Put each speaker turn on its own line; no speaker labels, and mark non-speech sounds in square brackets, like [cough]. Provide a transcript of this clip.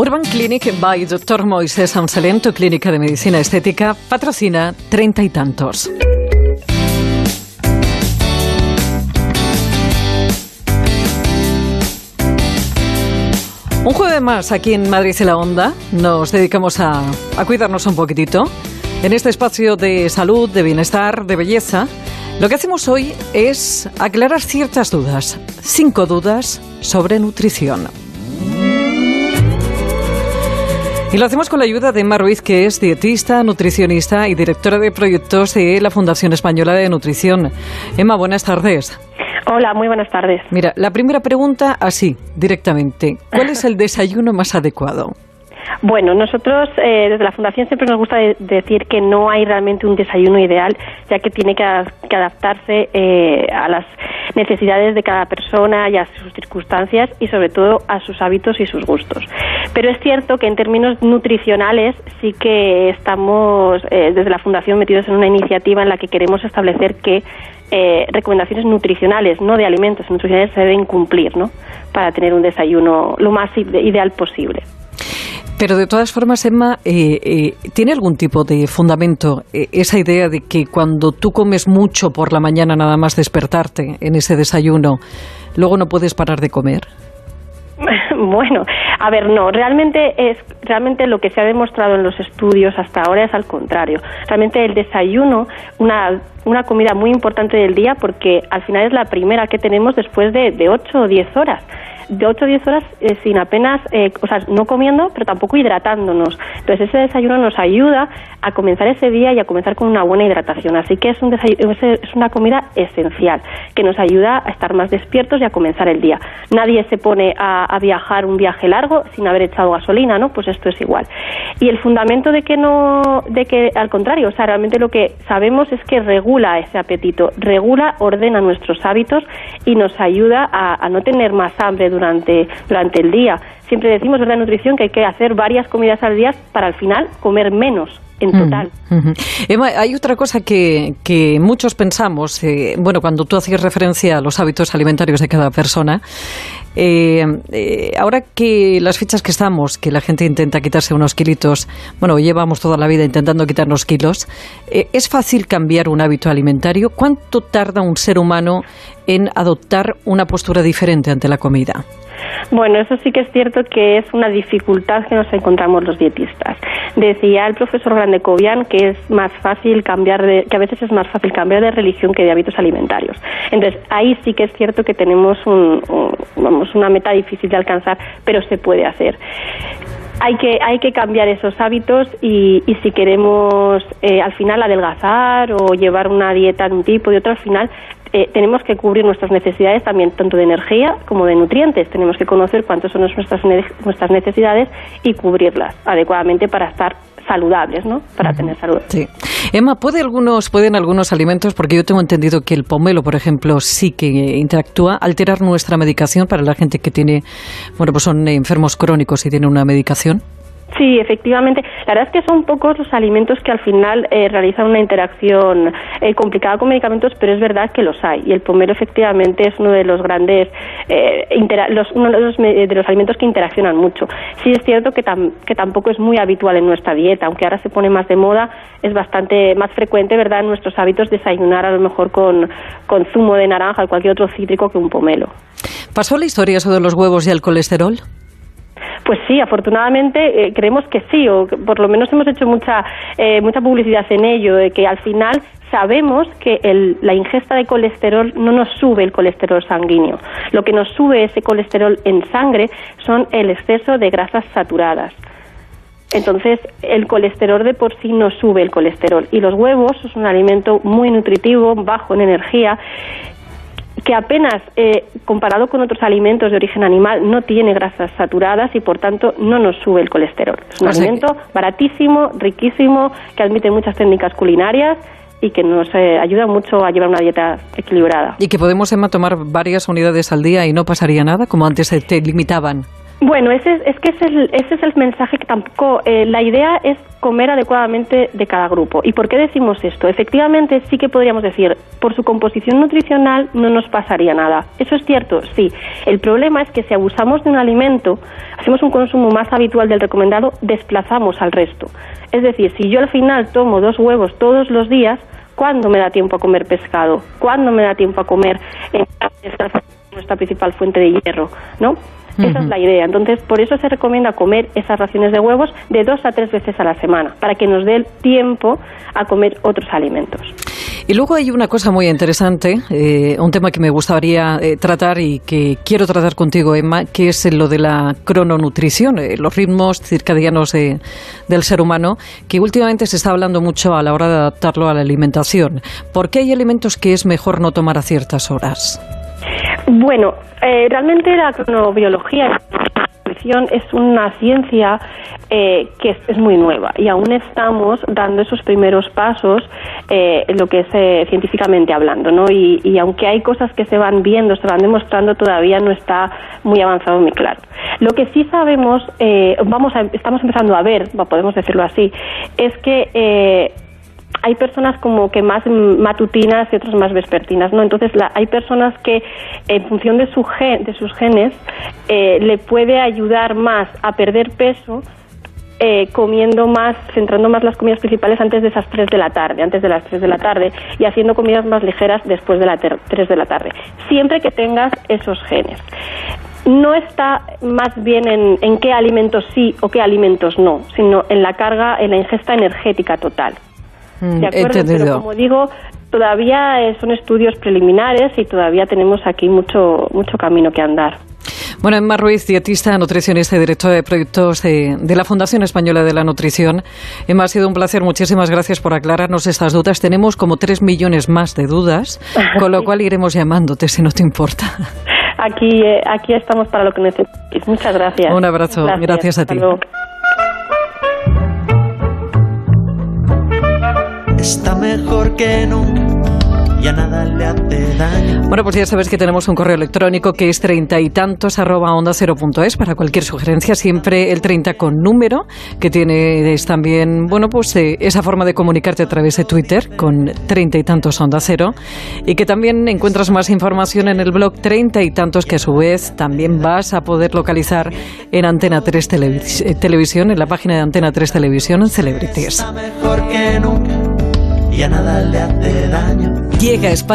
Urban Clinic by Dr. Moisés Amsalén, tu clínica de medicina estética, patrocina treinta y tantos. Un jueves más aquí en Madrid y la Onda nos dedicamos a, a cuidarnos un poquitito en este espacio de salud, de bienestar, de belleza. Lo que hacemos hoy es aclarar ciertas dudas, cinco dudas sobre nutrición. Y lo hacemos con la ayuda de Emma Ruiz, que es dietista, nutricionista y directora de proyectos de la Fundación Española de Nutrición. Emma, buenas tardes.
Hola, muy buenas tardes.
Mira, la primera pregunta así, directamente. ¿Cuál es el [laughs] desayuno más adecuado?
Bueno, nosotros eh, desde la Fundación siempre nos gusta decir que no hay realmente un desayuno ideal, ya que tiene que, adaptarse eh, a las necesidades de cada persona y a sus circunstancias y sobre todo a sus hábitos y sus gustos. Pero es cierto que en términos nutricionales sí que estamos eh, desde la Fundación metidos en una iniciativa en la que queremos establecer que recomendaciones nutricionales, no de alimentos, nutricionales se deben cumplir, ¿no? Para tener un desayuno lo más ideal posible.
Pero de todas formas, Emma, eh, eh, ¿tiene algún tipo de fundamento eh, esa idea de que cuando tú comes mucho por la mañana nada más despertarte en ese desayuno, luego no puedes parar de comer? [laughs]
Bueno, a ver, no, realmente es realmente lo que se ha demostrado en los estudios hasta ahora es al contrario. Realmente el desayuno, una, una comida muy importante del día porque al final es la primera que tenemos después de, de 8 o 10 horas de 8 a 10 horas eh, sin apenas, eh, o sea, no comiendo, pero tampoco hidratándonos. Entonces ese desayuno nos ayuda a comenzar ese día y a comenzar con una buena hidratación. Así que es, un es una comida esencial que nos ayuda a estar más despiertos y a comenzar el día. Nadie se pone a, a viajar un viaje largo sin haber echado gasolina, ¿no? Pues esto es igual. Y el fundamento de que no, de que al contrario, o sea, realmente lo que sabemos es que regula ese apetito, regula, ordena nuestros hábitos y nos ayuda a, a no tener más hambre durante, durante el día. Siempre decimos, ¿verdad, nutrición, que hay que hacer varias comidas al día para al final comer menos en total.
hay otra cosa que, que muchos pensamos, eh, bueno, cuando tú hacías referencia a los hábitos alimentarios de cada persona, eh, eh, ahora que las fechas que estamos, que la gente intenta quitarse unos kilitos, bueno, llevamos toda la vida intentando quitarnos kilos, ¿es fácil cambiar un hábito alimentario? ¿Cuánto tarda un ser humano en adoptar una postura diferente ante la comida?
Bueno, eso sí que es cierto que es una dificultad que nos encontramos los dietistas. Decía el profesor Grandecovian que es más fácil cambiar de, que a veces es más fácil cambiar de religión que de hábitos alimentarios. Entonces, ahí sí que es cierto que tenemos un, vamos, una meta difícil de alcanzar, pero se puede hacer hay que hay que cambiar esos hábitos y, y si queremos eh, al final adelgazar o llevar una dieta de un tipo de otro al final eh, tenemos que cubrir nuestras necesidades también tanto de energía como de nutrientes. Tenemos que conocer cuántas son nuestras, nuestras necesidades y cubrirlas adecuadamente para estar saludables, ¿no? Para tener salud.
Sí. Emma, ¿puede algunos, ¿pueden algunos alimentos, porque yo tengo entendido que el pomelo, por ejemplo, sí que interactúa, alterar nuestra medicación para la gente que tiene, bueno, pues son enfermos crónicos y tiene una medicación?
Sí, efectivamente. La verdad es que son pocos los alimentos que al final eh, realizan una interacción eh, complicada con medicamentos, pero es verdad que los hay. Y el pomelo efectivamente es uno de los grandes, eh, los, uno de los, de los, alimentos que interaccionan mucho. Sí es cierto que, que tampoco es muy habitual en nuestra dieta, aunque ahora se pone más de moda, es bastante más frecuente, ¿verdad?, en nuestros hábitos desayunar a lo mejor con, con zumo de naranja o cualquier otro cítrico que un pomelo.
¿Pasó la historia de los huevos y el colesterol?
Pues sí, afortunadamente eh, creemos que sí, o por lo menos hemos hecho mucha, eh, mucha publicidad en ello, de que al final sabemos que la ingesta de colesterol no nos sube el colesterol sanguíneo. Lo que nos sube ese colesterol en sangre son el exceso de grasas saturadas. Entonces, el colesterol de por sí no sube el colesterol. Y los huevos es un alimento muy nutritivo, bajo en energía, que apenas, eh, comparado con otros alimentos de origen animal, no tiene grasas saturadas y por tanto no nos sube el colesterol. Es un alimento baratísimo, riquísimo, que admite muchas técnicas culinarias y que nos eh, ayuda mucho a llevar una dieta equilibrada.
Y que podemos, Emma, tomar varias unidades al día y no pasaría nada, como antes te limitaban.
Bueno, ese, es que ese es, el, ese es el mensaje que tampoco. Eh, la idea es comer adecuadamente de cada grupo. ¿Y por qué decimos esto? Efectivamente, sí que podríamos decir, por su composición nutricional no nos pasaría nada. Eso es cierto, sí. El problema es que si abusamos de un alimento, hacemos un consumo más habitual del recomendado, desplazamos al resto. Es decir, si yo al final tomo dos huevos todos los días, ¿cuándo me da tiempo a comer pescado? ¿Cuándo me da tiempo a comer nuestra principal fuente de hierro? ¿No? Esa es la idea. Entonces, por eso se recomienda comer esas raciones de huevos de dos a tres veces a la semana, para que nos dé el tiempo a comer otros alimentos.
Y luego hay una cosa muy interesante, eh, un tema que me gustaría eh, tratar y que quiero tratar contigo, Emma, que es lo de la crononutrición, eh, los ritmos circadianos del ser humano, que últimamente se está hablando mucho a la hora de adaptarlo a la alimentación. ¿Por qué hay alimentos que es mejor no tomar a ciertas horas?
Bueno, eh, realmente la cronobiología es una ciencia eh, que es, muy nueva y aún estamos dando esos primeros pasos eh, lo que es científicamente hablando, ¿no? Y, y, aunque hay cosas que se van viendo, se van demostrando, todavía no está muy avanzado, muy claro. Lo que sí sabemos, vamos a, estamos empezando a ver, podemos decirlo así, es que hay personas como que más matutinas y otras más vespertinas, ¿no? Entonces hay personas que en función de, su gen, de sus genes eh, le puede ayudar más a perder peso eh, comiendo más, centrando más las comidas principales antes de esas 3 de la tarde, antes de las 3 de la tarde, y haciendo comidas más ligeras después de las 3 de la tarde, siempre que tengas esos genes. No está más bien en, en qué alimentos sí o qué alimentos no, sino en la carga, en la ingesta energética total.
Mm, ¿De acuerdo? Pero
como digo, todavía son estudios preliminares y todavía tenemos aquí mucho, mucho camino que andar.
Bueno, Emma Ruiz, dietista, nutricionista y directora de proyectos de, de, la Fundación Española de la Nutrición. Emma, ha sido un placer. Muchísimas gracias por aclararnos estas dudas. Tenemos como tres millones más de dudas, [laughs] con lo cual iremos llamándote si no te importa.
Aquí, eh, aquí estamos para lo que necesites. Muchas gracias.
Un abrazo. Gracias, a ti.
Está mejor que nunca. Ya nada le hace daño.
Bueno, pues ya sabes que tenemos un correo electrónico que es treinta y tantos arroba onda cero punto es para cualquier sugerencia, siempre el 30 con número, que tienes también, bueno, pues eh, esa forma de comunicarte a través de Twitter con treinta y tantos onda cero y que también encuentras más información en el blog treinta y tantos que a su vez también vas a poder localizar en Antena 3 eh, Televisión, en la página de Antena 3 Televisión en Celebrities.
Está mejor que nunca ya nada le hace daño.
Llega a España